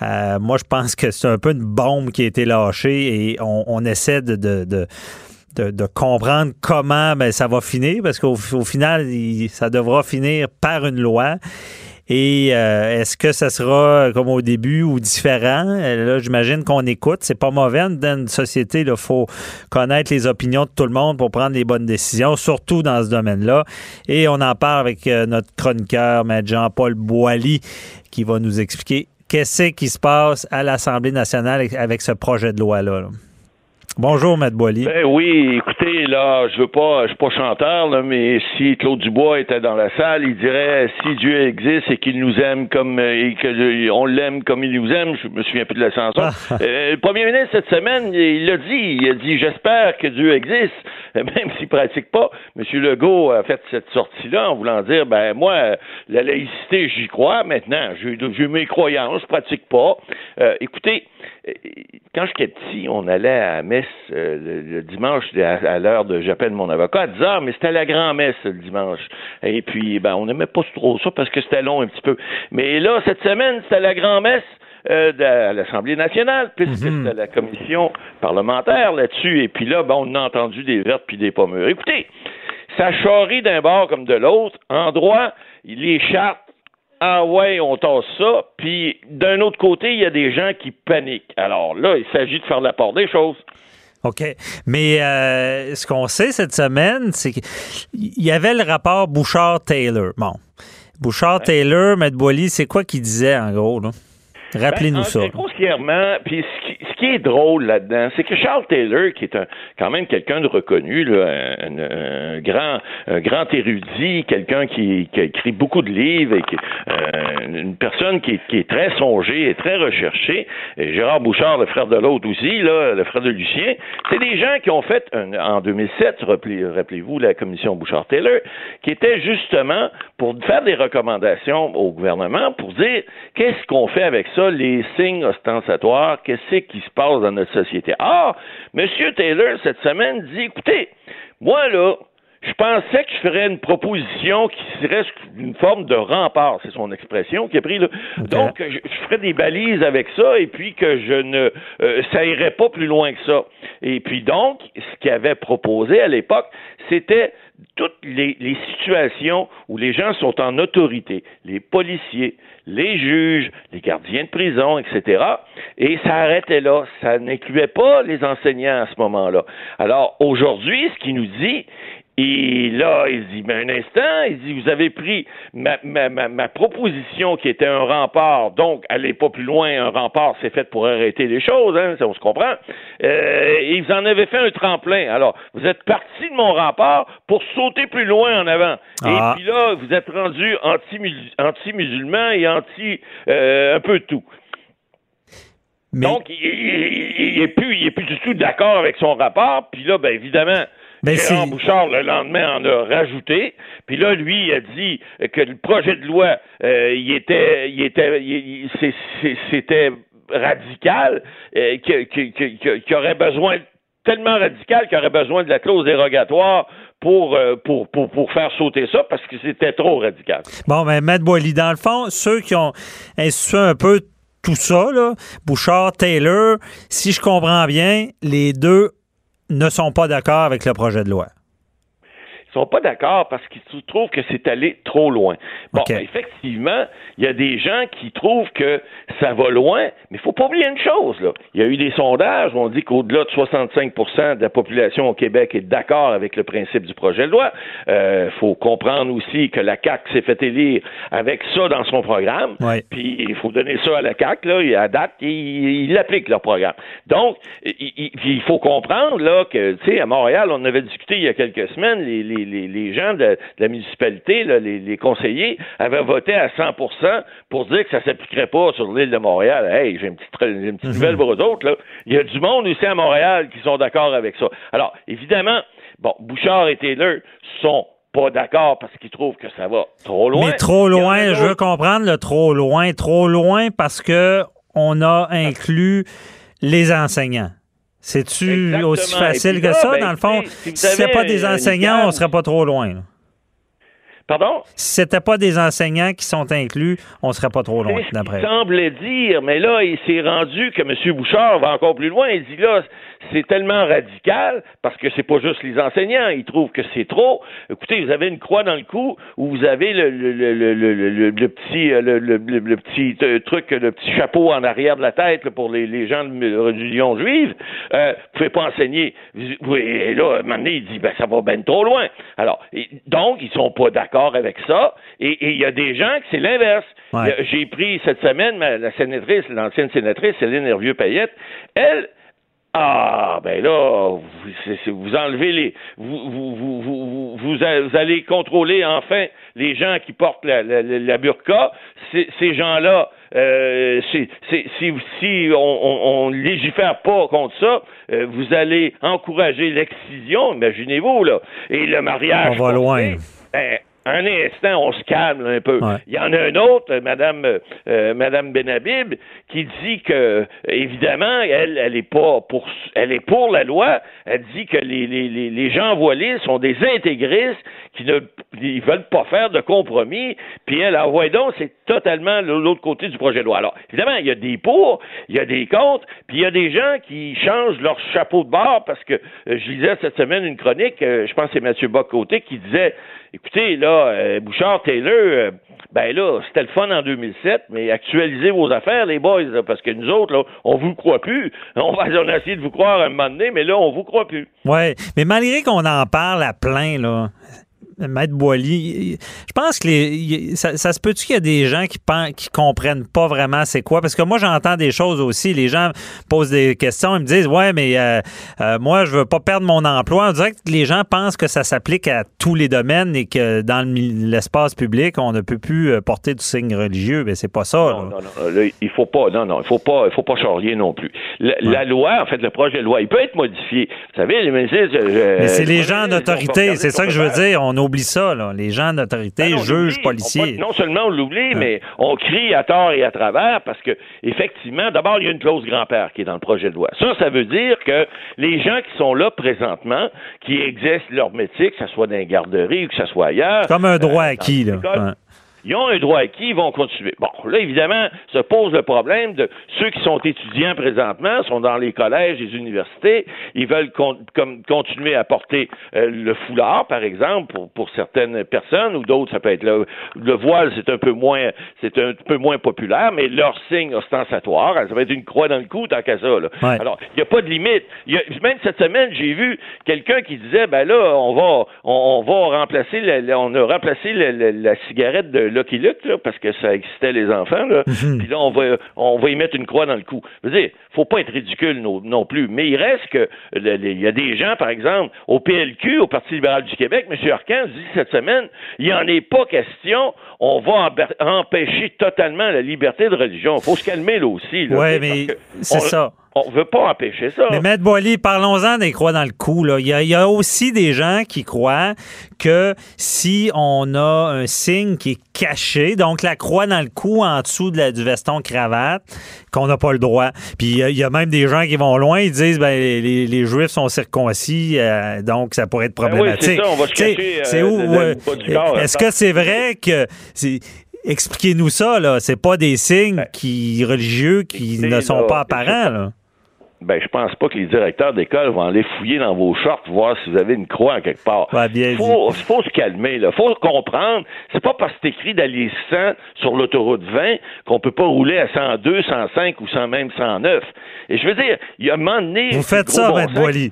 Euh, moi, je pense que c'est un peu une bombe qui a été lâchée et on, essaie de comprendre comment ben, ça va finir, parce qu'au final, ça devra finir par une loi. Et euh, est-ce que ça sera comme au début ou différent? Euh, là, j'imagine qu'on écoute. C'est pas mauvais dans une société. Il faut connaître les opinions de tout le monde pour prendre les bonnes décisions, surtout dans ce domaine-là. Et on en parle avec euh, notre chroniqueur. Jean-Paul Boilly, qui va nous expliquer qu'est-ce qui se passe à l'Assemblée nationale avec ce projet de loi-là. là Bonjour, Matt Boily. Ben oui, écoutez, là, je veux pas, je suis pas chanteur, là, mais si Claude Dubois était dans la salle, il dirait si Dieu existe et qu'il nous aime comme et que on l'aime comme il nous aime, je me souviens plus de la chanson. Ah. Euh, le premier ministre cette semaine, il l'a dit, il a dit j'espère que Dieu existe, même s'il pratique pas. Monsieur Legault a fait cette sortie-là en voulant dire ben moi, la laïcité, j'y crois maintenant, j'ai mes croyances, je pratique pas. Euh, écoutez, euh, quand j'étais petit, on allait à messe euh, le, dimanche à, l'heure de j'appelle mon avocat à 10 heures, mais c'était la grand-messe le dimanche. Et puis, ben, on n'aimait pas trop ça parce que c'était long un petit peu. Mais là, cette semaine, c'était la grand-messe. Euh, de l'Assemblée nationale, puisque c'était la commission parlementaire là-dessus. Et puis là, ben, on a entendu des vertes puis des pommures. Écoutez, ça charrie d'un bord comme de l'autre. En droit, les chartes ah ouais, on tasse ça. Puis d'un autre côté, il y a des gens qui paniquent. Alors là, il s'agit de faire la part des choses. OK. Mais euh, ce qu'on sait cette semaine, c'est qu'il y avait le rapport Bouchard-Taylor. Bon. Bouchard-Taylor, M. Boily, c'est quoi qu'il disait en gros? Rappelez-nous ben, ça. Grossièrement, puis ce qui est drôle là-dedans, c'est que Charles Taylor, qui est un, quand même quelqu'un de reconnu, là, un, grand, un grand érudit, quelqu'un qui, qui, a écrit beaucoup de livres et qui, euh, une personne qui qui est, très songée et très recherchée, et Gérard Bouchard, le frère de l'autre aussi, là, le frère de Lucien, c'est des gens qui ont fait, un, en 2007, rappelez-vous, la commission Bouchard-Taylor, qui était justement pour faire des recommandations au gouvernement pour dire qu'est-ce qu'on fait avec ça, les signes ostentatoires, qu'est-ce qui se passe dans notre société. Ah, M. Taylor, cette semaine, dit, écoutez, moi, là, je pensais que je ferais une proposition qui serait une forme de rempart, c'est son expression qui a pris là. Donc je, ferais des balises avec ça et puis que je ne euh, ça irait pas plus loin que ça. Et puis donc ce qu'il avait proposé à l'époque, c'était toutes les, situations où les gens sont en autorité, les policiers, les juges, les gardiens de prison, etc. Et ça arrêtait là. Ça n'incluait pas les enseignants à ce moment-là. Alors aujourd'hui, ce qu'il nous dit, et là, il dit, mais un instant, il dit, vous avez pris ma, ma, ma, proposition qui était un rempart, donc allez pas plus loin, un rempart, c'est fait pour arrêter les choses, hein, ça on se comprend. Euh, et vous en avez fait un tremplin. Alors, vous êtes parti de mon rempart pour sauter plus loin en avant. Et ah. puis là, vous êtes rendu anti-musulman et anti euh, un peu tout. Donc, il, il, il, est plus, plus du tout d'accord avec son rapport. Puis là, ben évidemment, ben, Gérard Bouchard, le lendemain, en a rajouté. Puis là, lui, il a dit que le projet de loi, euh, il était, il était, c'était radical, euh, qu'il aurait besoin tellement radical qu'il aurait besoin de la clause dérogatoire pour, euh, pour, pour, pour, faire sauter ça parce que c'était trop radical. Bon, mais ben, Matt Boily, dans le fond, ceux qui ont institué un peu tout ça, là, Bouchard, Taylor, si je comprends bien, les deux ne sont pas d'accord avec le projet de loi. Sont pas d'accord parce qu'ils trouvent que c'est allé trop loin. Bon, effectivement, il y a des gens qui trouvent que ça va loin, mais il faut pas oublier une chose. Là. Il y a eu des sondages où on dit qu'au-delà de 65% de la population au Québec est d'accord avec le principe du projet de loi. Il euh, faut comprendre aussi que la CAC s'est fait élire avec ça dans son programme. Puis il faut donner ça à la CAC. Là, à date, ils, appliquent leur programme. Donc, il, faut comprendre là que, tu sais, à Montréal, on avait discuté il y a quelques semaines, les les, gens de, la municipalité, les, conseillers, avaient voté à 100% pour dire que ça ne s'appliquerait pas sur l'île de Montréal. Hey, j'ai une petite, mhm. nouvelle pour eux autres. Là. Il y a du monde ici à Montréal qui sont d'accord avec ça. Alors, évidemment, bon, Bouchard et Taylor sont pas d'accord parce qu'ils trouvent que ça va trop loin. Mais trop loin, je veux comprendre le trop loin. Trop loin parce que on a inclus les enseignants. C'est-tu aussi facile que ça, ben, dans le fond? Si, ce pas des enseignants, on serait pas trop loin. Pardon? Si c'était pas des enseignants qui sont inclus, on serait pas trop loin, d'après. Il semblait dire, mais là, il s'est rendu que M. Bouchard va encore plus loin. Il dit là, c'est tellement radical parce que c'est pas juste les enseignants, ils trouvent que c'est trop. Écoutez, vous avez une croix dans le cou où vous avez le, le, le, le petit le, petit truc, le petit chapeau en arrière de la tête pour les, les gens de religion juive. Euh, vous pouvez pas enseigner. Et là, à un moment donné, il dit ben ça va ben trop loin. Alors, donc ils sont pas d'accord avec ça. Et il y a des gens que c'est l'inverse. J'ai pris cette semaine la sénatrice, l'ancienne sénatrice Céline Hervieux-Payette. Elle, ah, ben là, vous, vous enlevez les. Vous, vous, vous, vous, allez contrôler enfin les gens qui portent la, la, la burqa. Ces gens-là, euh, si, si on, ne légifère pas contre ça, euh, vous allez encourager l'excision, imaginez-vous, là. Et le mariage. On va loin. Ben, un instant, on se calme un peu. Il y en a un autre, Madame euh, Madame Benabib, qui dit que évidemment, elle, elle est pas pour, elle est pour la loi. Elle dit que les, les, les gens voilés sont des intégristes qui ne ils veulent pas faire de compromis. Puis elle, envoie donc, c'est totalement l'autre côté du projet de loi. Alors, évidemment, il y a des pour, il y a des contre, puis il y a des gens qui changent leur chapeau de bord parce que euh, je lisais cette semaine une chronique, euh, je pense que c'est Mathieu Bocoté qui disait Écoutez, là, euh, Bouchard Taylor, euh, ben là, c'était le fun en 2007, mais actualisez vos affaires, les boys, parce que nous autres, là, on vous croit plus. On va on a de vous croire un moment donné, mais là, on vous croit plus. Oui, mais malgré qu'on en parle à plein, là, Maître Boily, je pense que les, ça, se peut-tu qu'il y a des gens qui pensent, qui comprennent pas vraiment c'est quoi? Parce que moi, j'entends des choses aussi. Les gens posent des questions, ils me disent, ouais, mais euh, euh, moi, je veux pas perdre mon emploi. On dirait que les gens pensent que ça s'applique à tous les domaines et que dans l'espace public, on ne peut plus porter du signe religieux. Mais c'est pas ça. Non, non, non. il faut pas, non, non, il faut pas, il faut pas charrier non plus. La, loi, en fait, le projet de loi, il peut être modifié. Vous savez, mais c'est les gens d'autorité, c'est ça que je veux dire. On oublie ça, là. Les gens d'autorité, ben juges, policiers. non seulement on l'oublie, mais on crie à tort et à travers parce que, effectivement, d'abord, il y a une clause grand-père qui est dans le projet de loi. Ça, ça veut dire que les gens qui sont là présentement, qui exercent leur métier, que ce soit dans les garderies ou que ce soit ailleurs. Comme un droit euh, acquis, là. Ils ont un droit acquis, ils vont continuer. Bon, là, évidemment, se pose le problème de ceux qui sont étudiants présentement, sont dans les collèges, les universités, ils veulent continuer à porter euh, le foulard, par exemple, pour, pour certaines personnes, ou d'autres, ça peut être le, le voile, c'est un peu moins, c'est un peu moins populaire, mais leur signe ostentatoire, ça va être une croix dans le cou, tant qu'à ça. Là. Alors, il n'y a pas de limite. Y a, même cette semaine, j'ai vu quelqu'un qui disait, ben là, on va, on, va remplacer, la, on a remplacé la cigarette de Lucky Luke, là, parce que ça excitait les enfants, là. Mhm. Puis là, on va, on va y mettre une croix dans le cou. Je veux dire, faut pas être ridicule non, plus. Mais il reste que, il y a des gens, par exemple, au PLQ, au Parti libéral du Québec, M. Arcan dit cette semaine, il n'y en est pas question, on va empêcher totalement la liberté de religion. Il faut se calmer là aussi. Oui, mais c'est ça. On ne veut pas empêcher ça. Mais Maître Boily, parlons-en des croix dans le cou. Là. Il, y a, aussi des gens qui croient que si on a un signe qui est caché, donc la croix dans le cou en dessous de la, du veston cravate, qu'on n'a pas le droit. Puis il y, a même des gens qui vont loin, ils disent ben les, Juifs sont circoncis, euh, donc ça pourrait être problématique. Ben oui, c'est ça, on va se cacher. C'est où euh, Est-ce que c'est vrai que expliquez-nous ça là, c'est pas des signes ben, qui religieux qui ne sont pas apparents là ben je pense pas que les directeurs d'école vont aller fouiller dans vos shorts voir si vous avez une croix quelque part. Il faut, faut, se calmer, là. Faut comprendre. C'est pas parce que c'est écrit d'aller 100 sur l'autoroute 20 qu'on peut pas rouler à 102, 105 ou 100 même 109. Et je veux dire, il y a un moment donné. Vous faites ça, bon Boily.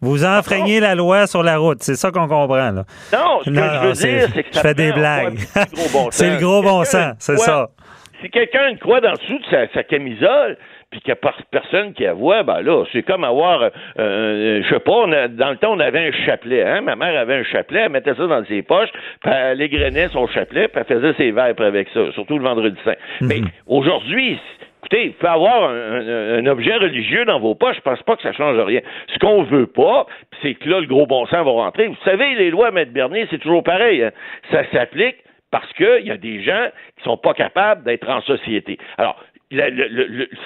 Vous enfreignez la loi sur la route, c'est ça qu'on comprend. Là. Non, ce que je veux dire, c'est que ça je fais des blagues. c'est le gros bon sens, c'est ça. Si quelqu'un croix dans dessous de sa, sa camisole, puis qu'il n'y a personne qui voit, ben là, c'est comme avoir, euh, euh, je sais pas, dans le temps, on avait un chapelet, hein? Ma mère avait un chapelet, elle mettait ça dans ses poches, puis elle égrenait son chapelet, puis elle faisait ses vêpres avec ça, surtout le vendredi saint. Mhm. Mais aujourd'hui, Écoutez, il peut avoir un, objet religieux dans vos poches, je pense pas que ça change rien. Ce qu'on veut pas, c'est que là, le gros bon sens va rentrer. Vous savez, les lois, Maître Bernier, c'est toujours pareil. Hein? Ça s'applique parce qu'il y a des gens qui sont pas capables d'être en société. Alors, la,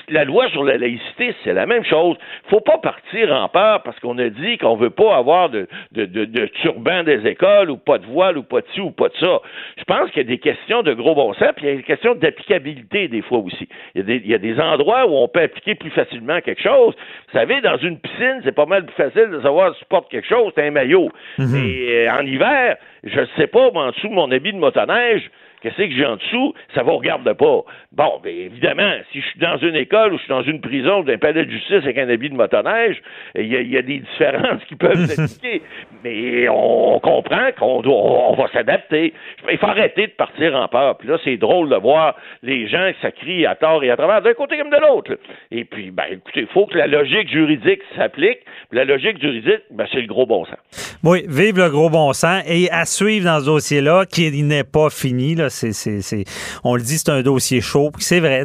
la, loi sur la laïcité, c'est la même chose. faut pas partir en peur parce qu'on a dit qu'on veut pas avoir de, de, de, turban des écoles ou pas de voile ou pas de ci ou pas de ça. Je pense qu'il y a des questions de gros bon sens, puis il y a des questions d'applicabilité des fois aussi. Il y, a des, il y a des endroits où on peut appliquer plus facilement quelque chose. Vous savez, dans une piscine, c'est pas mal plus facile de savoir si tu portes quelque chose, c'est un maillot. Mhm. Et euh, en hiver, je ne sais pas, en dessous de mon habit de motoneige, Qu'est-ce que j'ai en dessous? Ça vous regarde pas. Bon, bien évidemment, si je suis dans une école ou je suis dans une prison ou dans un palais de justice avec un habit de motoneige, il y, a des différences qui peuvent s'appliquer. Mais on comprend qu'on doit, on va s'adapter. Il faut arrêter de partir en peur. Puis là, c'est drôle de voir les gens qui s'acrient à tort et à travers, d'un côté comme de l'autre. Et puis, ben, écoutez, il faut que la logique juridique s'applique. La logique juridique, ben, c'est le gros bon sens. Oui, vive le gros bon sens. Et à suivre dans ce dossier-là, qui n'est pas fini, là, c'est, on le dit, c'est un dossier chaud. C'est vrai,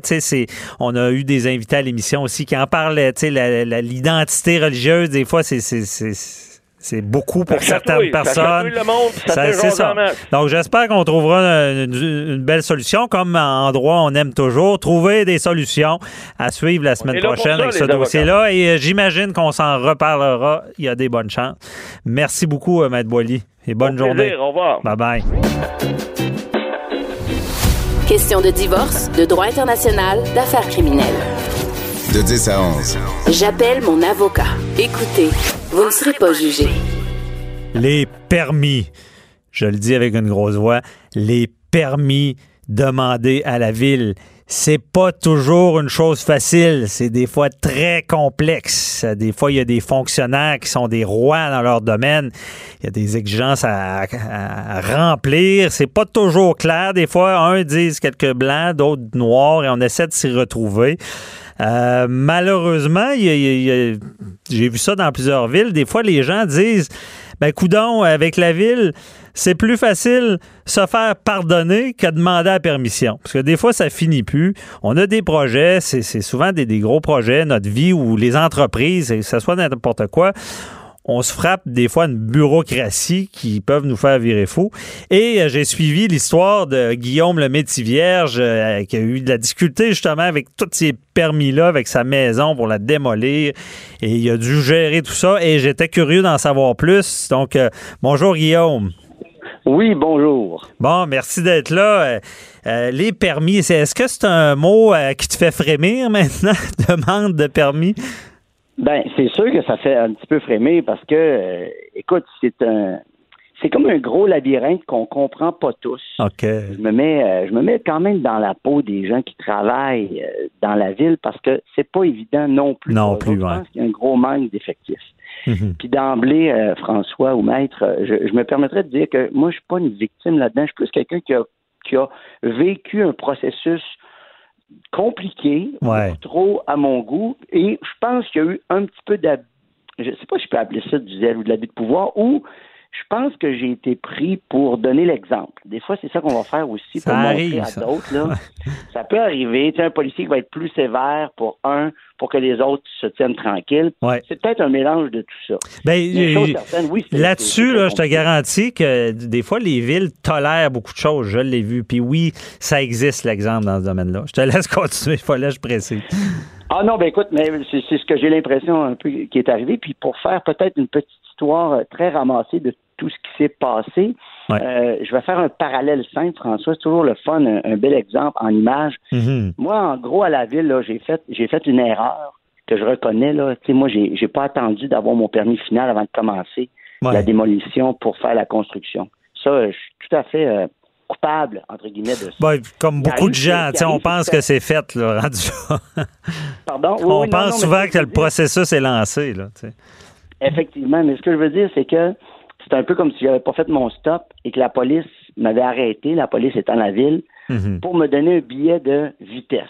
on a eu des invités à l'émission aussi qui en parlaient. l'identité religieuse, des fois, c'est, c'est beaucoup pour certaines personnes. Ça, c'est ça. Donc, j'espère qu'on trouvera une, belle solution. Comme en droit, on aime toujours trouver des solutions à suivre la semaine prochaine avec ce dossier-là. Et euh, j'imagine qu'on s'en reparlera. Il y a des bonnes chances. Merci beaucoup, euh, Maître Boily. Et bonne journée. Au revoir. Bye bye. Question de divorce, de droit international, d'affaires criminelles. De 10 à 11. J'appelle mon avocat. Écoutez, vous ne serez pas jugé. Les permis. Je le dis avec une grosse voix. Les permis demandés à la ville c'est pas toujours une chose facile. C'est des fois très complexe. Des fois, il y a des fonctionnaires qui sont des rois dans leur domaine. Il y a des exigences à, remplir. C'est pas toujours clair. Des fois, un disent quelques blancs, d'autres noirs, et on essaie de s'y retrouver. Euh, malheureusement, j'ai vu ça dans plusieurs villes. Des fois, les gens disent, ben coudon, avec la ville, c'est plus facile se faire pardonner que demander la permission. Parce que des fois, ça finit plus. On a des projets, c'est souvent des, gros projets, notre vie ou les entreprises, que ce soit n'importe quoi on se frappe des fois une bureaucratie qui peuvent nous faire virer fou. Et euh, j'ai suivi l'histoire de Guillaume le Métis-Vierge euh, qui a eu de la difficulté justement avec tous ces permis-là, avec sa maison pour la démolir. Et il a dû gérer tout ça et j'étais curieux d'en savoir plus. Donc, euh, bonjour Guillaume. Oui, bonjour. Bon, merci d'être là. Euh, les permis, est-ce que c'est un mot qui te fait frémir maintenant, demande de permis? Ben, c'est sûr que ça fait un petit peu frémir parce que, écoute, c'est un, c'est comme un gros labyrinthe qu'on comprend pas tous. Ok. Je me mets, je me mets quand même dans la peau des gens qui travaillent dans la ville parce que c'est pas évident non plus. Non plus, Je pense qu'il y a un gros manque d'effectifs. Mhm. Puis d'emblée, euh, François ou Maître, euh, je, me permettrais de dire que moi, je suis pas une victime là-dedans. Je suis plus quelqu'un qui a, qui a vécu un processus compliqué, trop à mon goût, et je pense qu'il y a eu un petit peu d'abus. Je sais pas si je peux appeler ça du zèle ou de l'abus de pouvoir, ou je pense que j'ai été pris pour donner l'exemple. Des fois, c'est ça qu'on va faire aussi pour montrer à d'autres. ça peut arriver. Tu sais, un policier qui va être plus sévère pour un, pour que les autres se tiennent tranquilles. C'est peut-être un mélange de tout ça. Ben, Là-dessus, je te garantis que des fois, les villes tolèrent beaucoup de choses. Je l'ai vu. Puis oui, ça existe, l'exemple, dans ce domaine-là. Je te laisse continuer. Il fallait je précise. Ah non, ben écoute, mais c'est ce que j'ai l'impression un peu qui est arrivé. Puis pour faire peut-être une petite histoire euh, très ramassée de tout ce qui s'est passé. Euh, je vais faire un parallèle simple, François. C'est toujours le fun, un, bel exemple en image. Mm-hmm. Moi, en gros, à la ville, j'ai fait, j'ai fait une erreur que je reconnais. Là. moi, j'ai, j'ai pas attendu d'avoir mon permis final avant de commencer la démolition pour faire la construction. Ça, je suis tout à fait euh, coupable, entre guillemets, de ça. comme beaucoup de gens, on pense que c'est fait, là, Pardon? on pense souvent que le processus est lancé. Là, Effectivement, mais ce que je veux dire, c'est que c'est un peu comme si j'avais pas fait mon stop et que la police m'avait arrêté, la police étant la ville, mhm. pour me donner un billet de vitesse.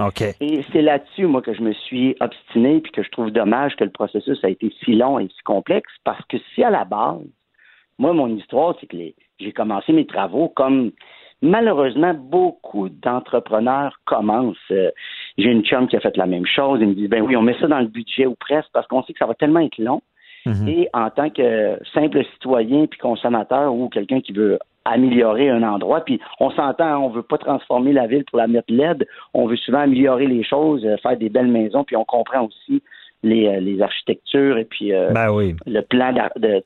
OK. Et c'est là-dessus, moi, que je me suis obstiné puis que je trouve dommage que le processus a été si long et si complexe parce que si à la base, moi, mon histoire, c'est que j'ai commencé mes travaux comme malheureusement beaucoup d'entrepreneurs commencent. Euh, j'ai une chum qui a fait la même chose. Ils me disent, ben oui, on met ça dans le budget ou presque parce qu'on sait que ça va tellement être long. Mhm. Et en tant que simple citoyen puis consommateur ou quelqu'un qui veut améliorer un endroit, puis on s'entend, on veut pas transformer la ville pour la mettre laide, on veut souvent améliorer les choses, euh, faire des belles maisons, puis on comprend aussi les, euh, les architectures et puis euh, ben oui. le plan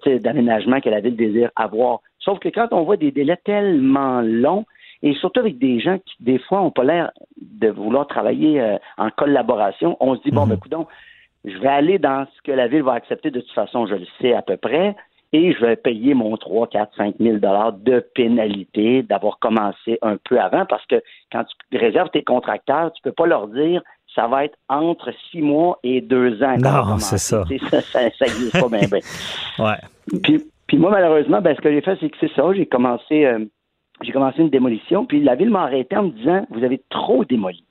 d'aménagement que la ville désire avoir. Sauf que quand on voit des délais tellement longs, et surtout avec des gens qui, des fois, n'ont pas l'air de vouloir travailler en collaboration, on se dit, bon, mhm. ben, coudons, je vais aller dans ce que la ville va accepter de toute façon, je le sais à peu près, et je vais payer mon 3, 4, 5 000 de pénalité d'avoir commencé un peu avant, parce que quand tu réserves tes contracteurs, tu peux pas leur dire ça va être entre six mois et deux ans. Non, c'est ça. ça. N'existe pas bien. ouais. Puis, puis moi, malheureusement, ben, ce que j'ai fait, c'est que c'est ça. J'ai commencé, euh, j'ai commencé une démolition, puis la ville m'a arrêté en me disant Vous avez trop démoli.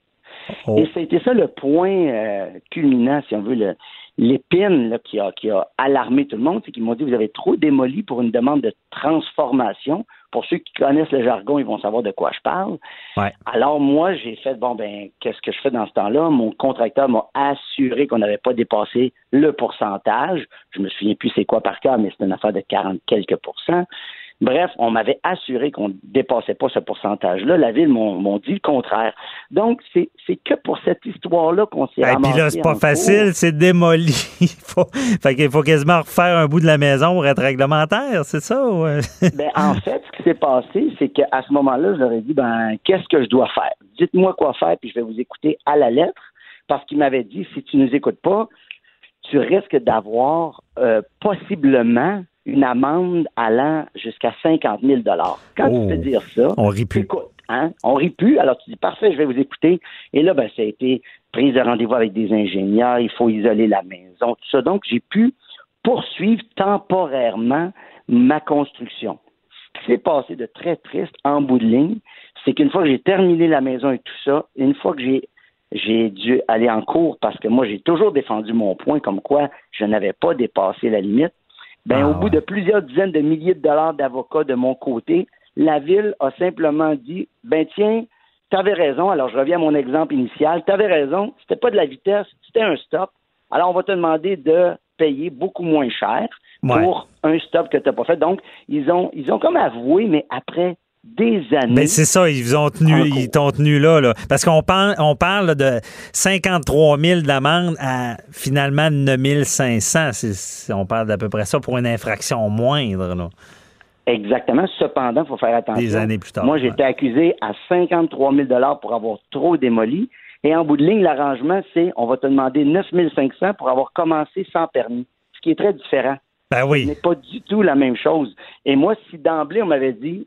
Oh. Et c'était ça le point euh, culminant, si on veut, l'épine qui a, qui a alarmé tout le monde, c'est qu'ils m'ont dit vous avez trop démoli pour une demande de transformation. Pour ceux qui connaissent le jargon, ils vont savoir de quoi je parle. Alors moi, j'ai fait bon ben qu'est-ce que je fais dans ce temps-là? Mon contracteur m'a assuré qu'on n'avait pas dépassé le pourcentage. Je me souviens plus c'est quoi par cœur, mais c'est une affaire de 40 quelques pourcents. Bref, on m'avait assuré qu'on ne dépassait pas ce pourcentage-là. La ville m'ont dit le contraire. Donc, c'est que pour cette histoire-là qu'on s'est. Et puis là, c'est pas facile, c'est démoli. il faut, fait qu'il faut quasiment refaire un bout de la maison pour être réglementaire, c'est ça? ben, en fait, ce qui s'est passé, c'est qu'à ce moment-là, je leur ai dit, ben, qu'est-ce que je dois faire? Dites-moi quoi faire, puis je vais vous écouter à la lettre, parce qu'il m'avait dit, si tu ne nous écoutes pas, tu risques d'avoir euh, possiblement une amende allant jusqu'à 50 000 Quand tu peux oh. dire ça, on rit plus. écoute, Hein? On rit plus. Alors tu dis parfait, je vais vous écouter. Et là, ben, ça a été prise de rendez-vous avec des ingénieurs, il faut isoler la maison, tout ça. Donc, j'ai pu poursuivre temporairement ma construction. Ce qui s'est passé de très triste en bout de ligne, c'est qu'une fois que j'ai terminé la maison et tout ça, une fois que j'ai j'ai dû aller en cours parce que moi j'ai toujours défendu mon point comme quoi je n'avais pas dépassé la limite. Ben ah, au bout de plusieurs dizaines de milliers de dollars d'avocats de mon côté, la ville a simplement dit ben tiens, tu avais raison. Alors je reviens à mon exemple initial, tu avais raison, c'était pas de la vitesse, c'était un stop. Alors on va te demander de payer beaucoup moins cher pour un stop que tu n'as pas fait. Donc, ils ont, ils ont comme avoué, mais après des années. Mais c'est ça, ils ont tenu, ils t'ont tenu là, là. Parce qu'on parle, on parle de 53 000 d'amende à finalement 9 500. On parle d'à peu près ça pour une infraction moindre, là. Exactement. Cependant, il faut faire attention. Des années plus tard. Moi, j'ai été accusé à 53 000 pour avoir trop démoli. Et en bout de ligne, l'arrangement, c'est on va te demander 9 500 pour avoir commencé sans permis, ce qui est très différent. Ben oui. Ce n'est pas du tout la même chose. Et moi, si d'emblée, on m'avait dit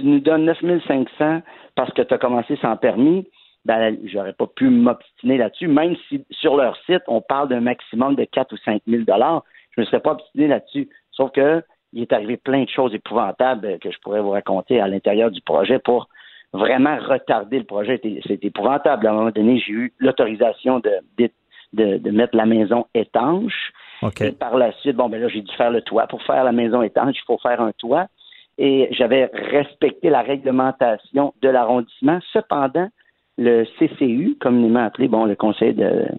tu nous donnes 9 500 parce que tu as commencé sans permis, ben, j'aurais pas pu m'obstiner là-dessus, même si sur leur site, on parle d'un maximum de 4 ou 5 000 je ne me serais pas obstiné là-dessus. Sauf que il est arrivé plein de choses épouvantables que je pourrais vous raconter à l'intérieur du projet pour vraiment retarder le projet. C'est épouvantable. À un moment donné, j'ai eu l'autorisation de, de, mettre la maison étanche. Et par la suite, bon, ben là, j'ai dû faire le toit. Pour faire la maison étanche, il faut faire un toit. Et j'avais respecté la réglementation de l'arrondissement. Cependant, le CCU, communément appelé bon le conseil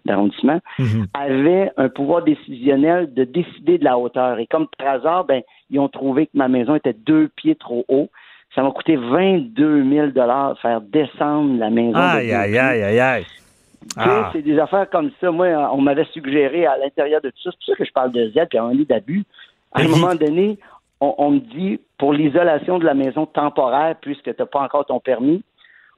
d'arrondissement, mhm. avait un pouvoir décisionnel de décider de la hauteur. Et comme par hasard, ben ils ont trouvé que ma maison était deux pieds trop haut. Ça m'a coûté 22 000 dollars faire descendre la maison. Aïe, aïe, aïe, aïe, aïe. Ah. C'est des affaires comme ça. Moi, on m'avait suggéré à l'intérieur de tout ça. C'est pour ça que je parle de Z et un lit d'abus. À un moment donné, on, on me dit, pour l'isolation de la maison temporaire, puisque tu n'as pas encore ton permis,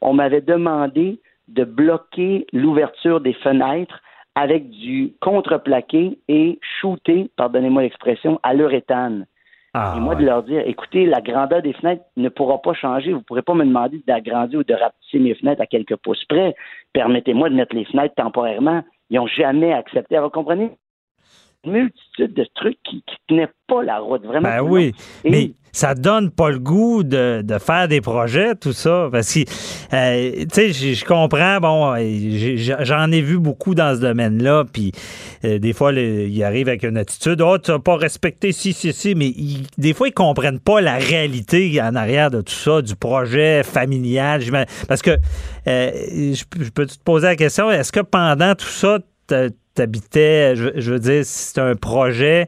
on m'avait demandé de bloquer l'ouverture des fenêtres avec du contreplaqué et shooter, pardonnez-moi l'expression, à l'uréthane. Ah, et moi, de leur dire, écoutez, la grandeur des fenêtres ne pourra pas changer. Vous ne pourrez pas me demander d'agrandir ou de rapetisser mes fenêtres à quelques pouces près. Permettez-moi de mettre les fenêtres temporairement. Ils n'ont jamais accepté. Vous comprenez? Multitude de trucs qui, qui tenaient pas la route, vraiment. Ben oui, mais ça donne pas le goût de, de, faire des projets, tout ça. Parce que, euh, tu sais, je comprends, bon, j'en ai vu beaucoup dans ce domaine-là, puis euh, des fois, ils arrivent avec une attitude, oh, tu n'as pas respecté si, si, si, mais des fois, ils comprennent pas la réalité en arrière de tout ça, du projet familial. Parce que, euh, je, je peux te poser la question, est-ce que pendant tout ça, t'habitais, je, je, veux dire, c'est un projet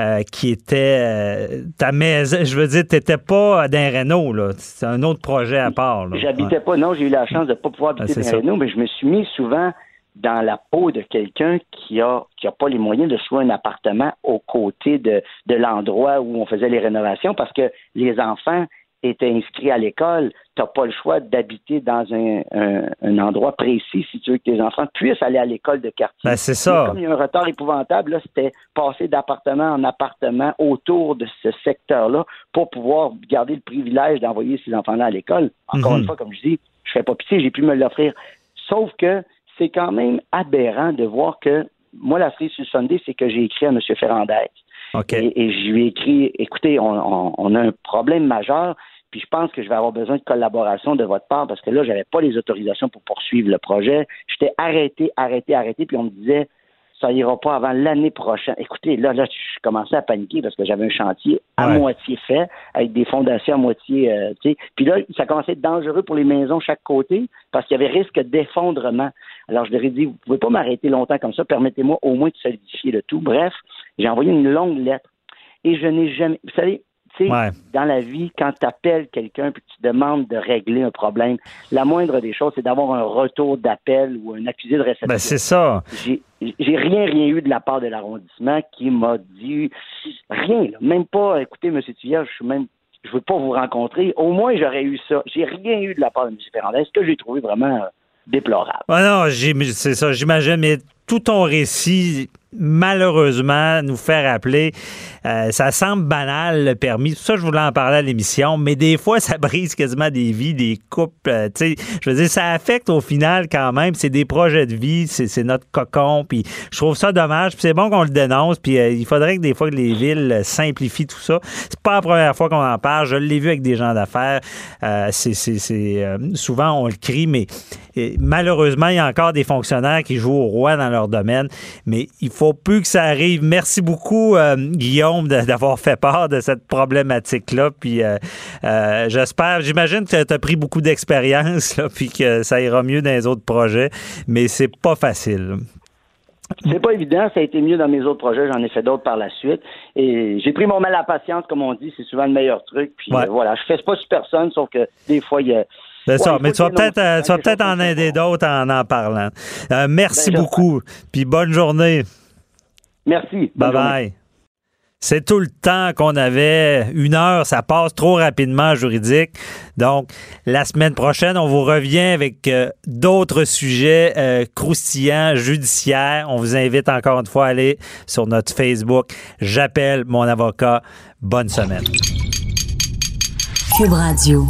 euh, qui était euh, ta maison, je veux dire, t'étais pas dans Renault, là. C'est un autre projet à part. J'habitais pas, non, j'ai eu la chance de pas pouvoir habiter dans Renault, mais je me suis mis souvent dans la peau de quelqu'un qui a qui a pas les moyens de louer un appartement aux côtés de, de l'endroit où on faisait les rénovations parce que les enfants était inscrit à l'école, tu n'as pas le choix d'habiter dans un, endroit précis si tu veux que tes enfants puissent aller à l'école de quartier. Ben, c'est ça. comme il y a un retard épouvantable, là, c'était passer d'appartement en appartement autour de ce secteur-là pour pouvoir garder le privilège d'envoyer ses enfants-là à l'école. Encore mhm. une fois, comme je dis, je fais pas pitié, j'ai pu me l'offrir. Sauf que c'est quand même aberrant de voir que moi, la frise sur Sunday, c'est que j'ai écrit à M. Ferrandez. Et, je lui ai écrit, écoutez, on, a un problème majeur, puis je pense que je vais avoir besoin de collaboration de votre part parce que là, j'avais pas les autorisations pour poursuivre le projet. J'étais arrêté, arrêté, arrêté, puis on me disait ça ira pas avant l'année prochaine. Écoutez, là, là, je commençais à paniquer parce que j'avais un chantier à moitié fait, avec des fondations à moitié, euh, tu sais. Puis là, ça commençait à être dangereux pour les maisons chaque côté parce qu'il y avait risque d'effondrement. Alors, je leur ai dit, vous pouvez pas m'arrêter longtemps comme ça, permettez-moi au moins de solidifier le tout. Bref, j'ai envoyé une longue lettre et je n'ai jamais, vous savez, tu sais, dans la vie, quand tu appelles quelqu'un et que tu demandes de régler un problème, la moindre des choses, c'est d'avoir un retour d'appel ou un accusé de réception. Ben, c'est ça. J'ai rien, rien eu de la part de l'arrondissement qui m'a dit rien, même pas, écoutez, M. Tuyard, je suis même je veux pas vous rencontrer. Au moins, j'aurais eu ça. J'ai rien eu de la part de M. Ferrandez, ce que j'ai trouvé vraiment euh, déplorable. Ah non, c'est ça, j'imagine, mais tout ton récit malheureusement nous faire appeler. Euh, ça semble banal, le permis. Ça, je voulais en parler à l'émission, mais des fois, ça brise quasiment des vies, des couples. Euh, je veux dire, ça affecte au final quand même. C'est des projets de vie, c'est notre cocon. Puis je trouve ça dommage. C'est bon qu'on le dénonce. Puis euh, il faudrait que des fois que les villes simplifient tout ça. C'est pas la première fois qu'on en parle. Je l'ai vu avec des gens d'affaires. c'est souvent on le crie, mais malheureusement, il y a encore des fonctionnaires qui jouent au roi dans leur domaine. Mais il faut plus que ça arrive. Merci beaucoup, Guillaume d'avoir fait part de cette problématique-là. Puis euh, euh, j'espère, j'imagine que tu as pris beaucoup d'expérience, puis que ça ira mieux dans les autres projets, mais c'est pas facile. C'est pas évident, ça a été mieux dans mes autres projets, j'en ai fait d'autres par la suite. Et j'ai pris mon mal à la patience, comme on dit, c'est souvent le meilleur truc. Puis euh, voilà, je fais pas sur personne, sauf que des fois, il y a. C'est ça, mais tu vas peut-être peut en aider d'autres en en parlant. merci ben, beaucoup, puis bonne journée. Merci. Bye bye. C'est tout le temps qu'on avait. Une heure, ça passe trop rapidement juridique. Donc, la semaine prochaine, on vous revient avec euh, d'autres sujets euh, croustillants, judiciaires. On vous invite encore une fois à aller sur notre Facebook. J'appelle mon avocat. Bonne semaine. Cube Radio.